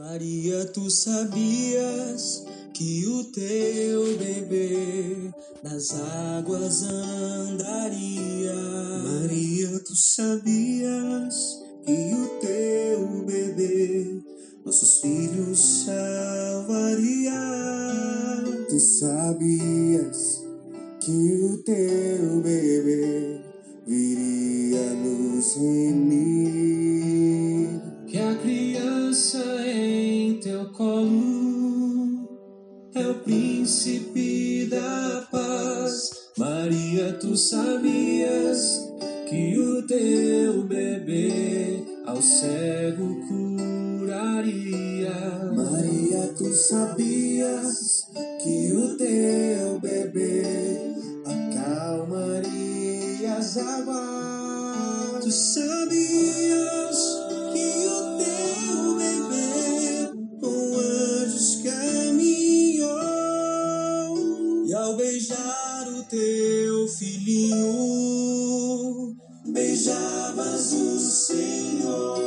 Maria, tu sabias que o teu bebê nas águas andaria? Maria, tu sabias que o teu bebê nossos filhos salvaria? Tu sabias que o teu bebê viria nos remir? Que a criança em teu colo é o príncipe da paz. Maria, tu sabias que o teu bebê ao cego curaria? Maria, tu sabias que o teu ao beijar o teu filhinho beijavas o Senhor,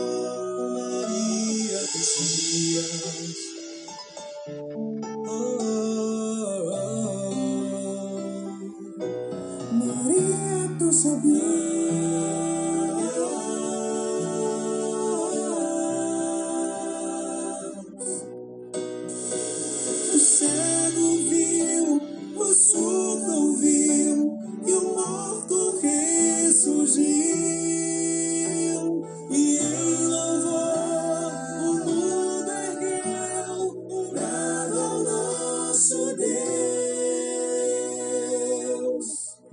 Maria, sabias.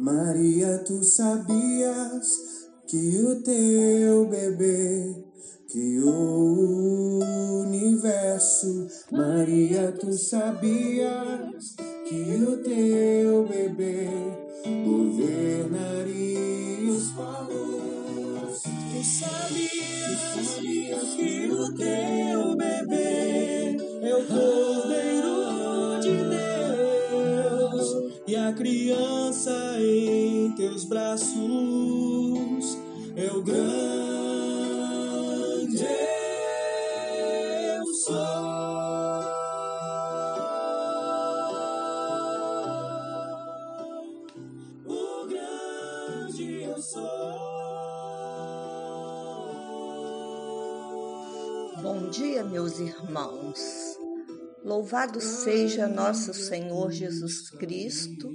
Maria, tu sabias que o teu bebê criou o universo. Maria, tu sabias que o teu bebê governaria os povos. Tu sabias, tu sabias que o teu bebê é o Cordeiro de Deus e a criança braços é grande eu sou. O grande eu sou. Bom dia, meus irmãos. Louvado seja nosso Senhor Jesus Cristo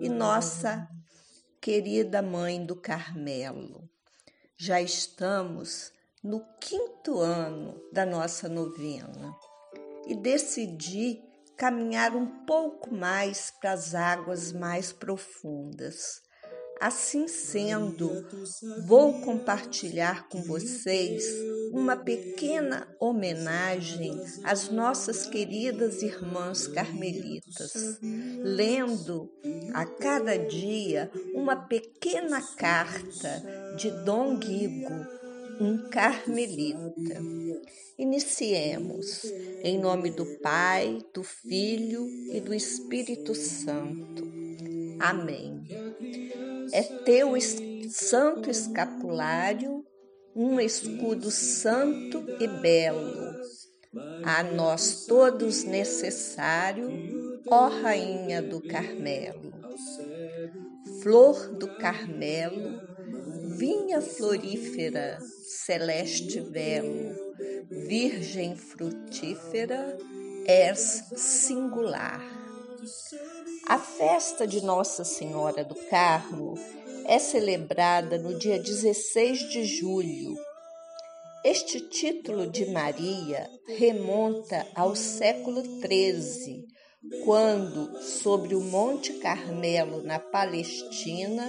e nossa querida Mãe do Carmelo. Já estamos no quinto ano da nossa novena e decidi caminhar um pouco mais para as águas mais profundas. Assim sendo, vou compartilhar com vocês uma pequena homenagem às nossas queridas irmãs carmelitas, lendo a cada dia uma pequena carta de Dom Guigo, um carmelita. Iniciemos em nome do Pai, do Filho e do Espírito Santo. Amém. É teu santo escapulário um escudo santo e belo, a nós todos necessário, ó Rainha do Carmelo. Flor do Carmelo, vinha florífera, celeste velo, virgem frutífera, és singular. A festa de Nossa Senhora do Carmo é celebrada no dia 16 de julho. Este título de Maria remonta ao século XIII, quando, sobre o Monte Carmelo, na Palestina,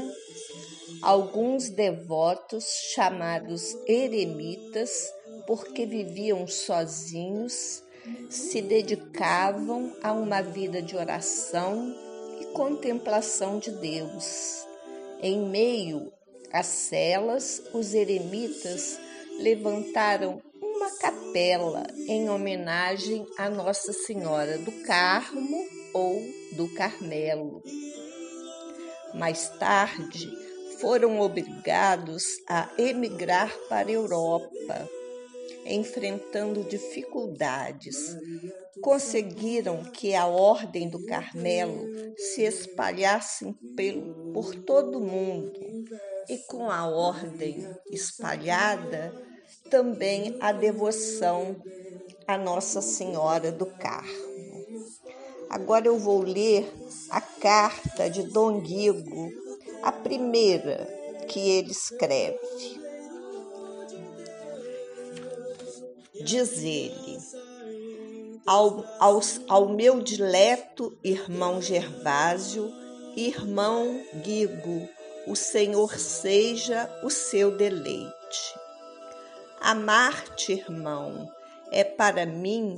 alguns devotos chamados eremitas, porque viviam sozinhos, se dedicavam a uma vida de oração e contemplação de Deus. Em meio às celas, os eremitas levantaram uma capela em homenagem a Nossa Senhora do Carmo ou do Carmelo. Mais tarde, foram obrigados a emigrar para a Europa. Enfrentando dificuldades, conseguiram que a Ordem do Carmelo se espalhasse pelo, por todo o mundo. E com a ordem espalhada, também a devoção a Nossa Senhora do Carmo. Agora eu vou ler a carta de Dom Guigo, a primeira que ele escreve. Diz ele: ao, ao, ao meu dileto irmão Gervásio, irmão Guigo, o Senhor seja o seu deleite. Amar-te, irmão, é para mim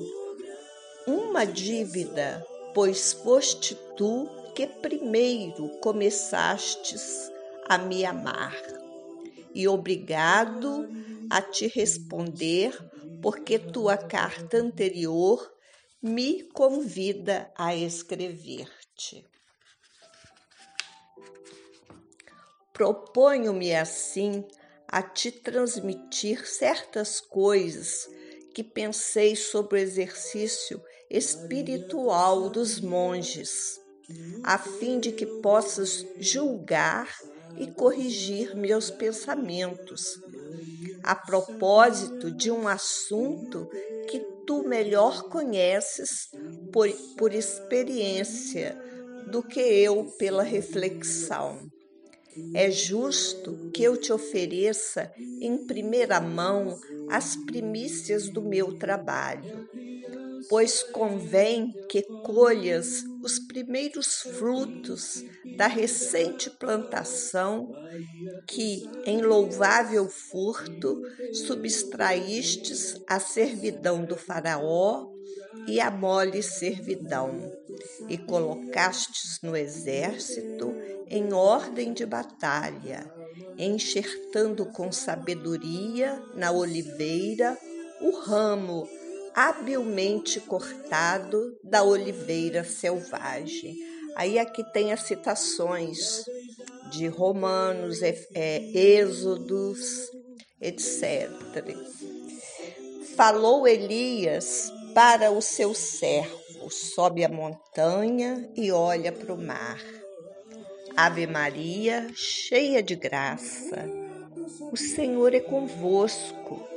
uma dívida, pois foste tu que primeiro começastes a me amar. E obrigado a te responder, porque tua carta anterior me convida a escrever-te. Proponho-me assim a te transmitir certas coisas que pensei sobre o exercício espiritual dos monges, a fim de que possas julgar e corrigir meus pensamentos, a propósito de um assunto que tu melhor conheces por, por experiência do que eu pela reflexão. É justo que eu te ofereça em primeira mão as primícias do meu trabalho, pois convém que colhas os primeiros frutos da recente plantação que, em louvável furto, subtraístes a servidão do Faraó e a mole servidão, e colocastes no exército em ordem de batalha, enxertando com sabedoria na oliveira o ramo habilmente cortado da oliveira selvagem. Aí aqui tem as citações de Romanos, é, é, Êxodos, etc. Falou Elias para o seu servo, sobe a montanha e olha para o mar. Ave Maria, cheia de graça, o Senhor é convosco.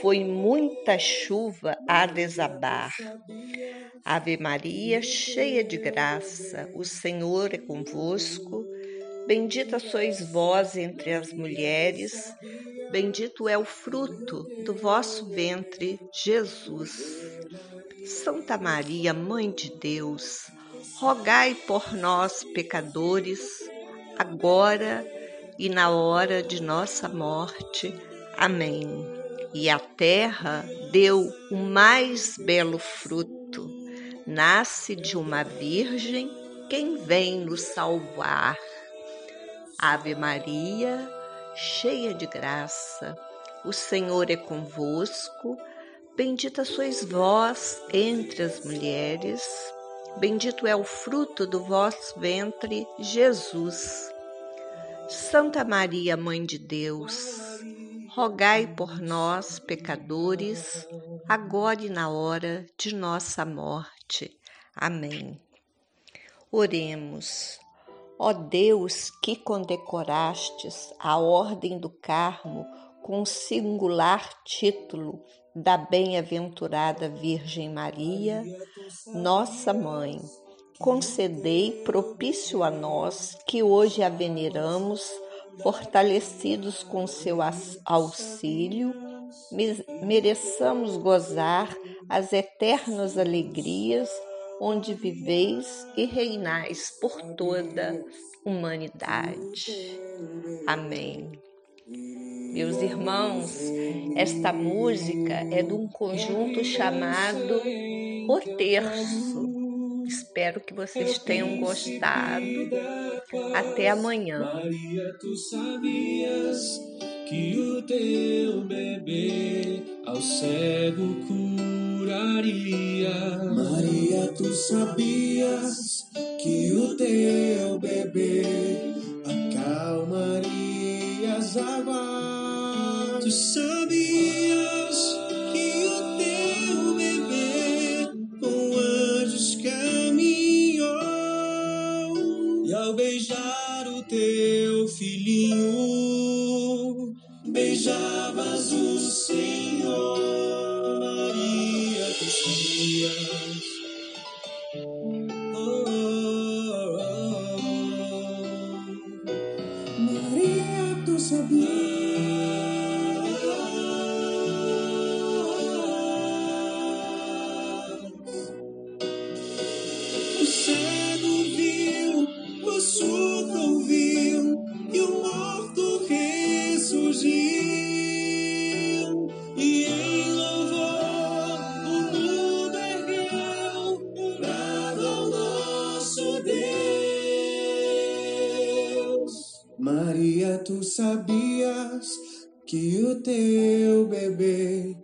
foi muita chuva a desabar. Ave Maria, cheia de graça, o Senhor é convosco. Bendita sois vós entre as mulheres, bendito é o fruto do vosso ventre, Jesus. Santa Maria, Mãe de Deus, rogai por nós, pecadores, agora e na hora de nossa morte. Amém. E a terra deu o mais belo fruto. Nasce de uma virgem quem vem nos salvar. Ave Maria, cheia de graça, o Senhor é convosco. Bendita sois vós entre as mulheres, bendito é o fruto do vosso ventre, Jesus. Santa Maria, Mãe de Deus, rogai por nós, pecadores, agora e na hora de nossa morte. Amém. Oremos. Ó Deus, que condecorastes a Ordem do Carmo com o singular título da bem-aventurada Virgem Maria, nossa Mãe concedei propício a nós que hoje a veneramos, fortalecidos com seu auxílio, mereçamos gozar as eternas alegrias onde viveis e reinais por toda humanidade. Amém. Meus irmãos, esta música é de um conjunto chamado O Terço Espero que vocês tenham gostado. Até amanhã. Maria, tu sabias que o teu bebê ao cego curaria. Maria, tu sabias que o teu bebê acalmaria as águas. Tu sabias Maria, tu sabias que o teu bebê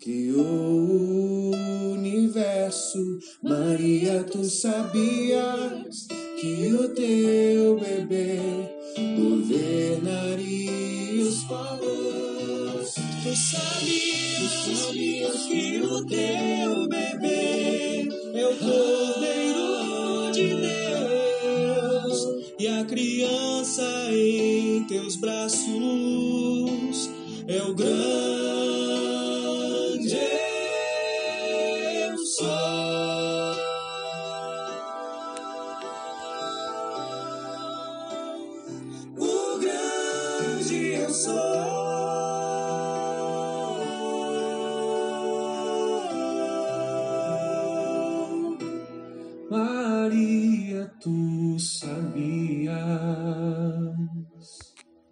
criou o universo. Maria, tu sabias que o teu bebê governaria os povos. Tu sabias, tu sabias que o teu bebê é o teus braços é o grande eu sou. O grande eu sou.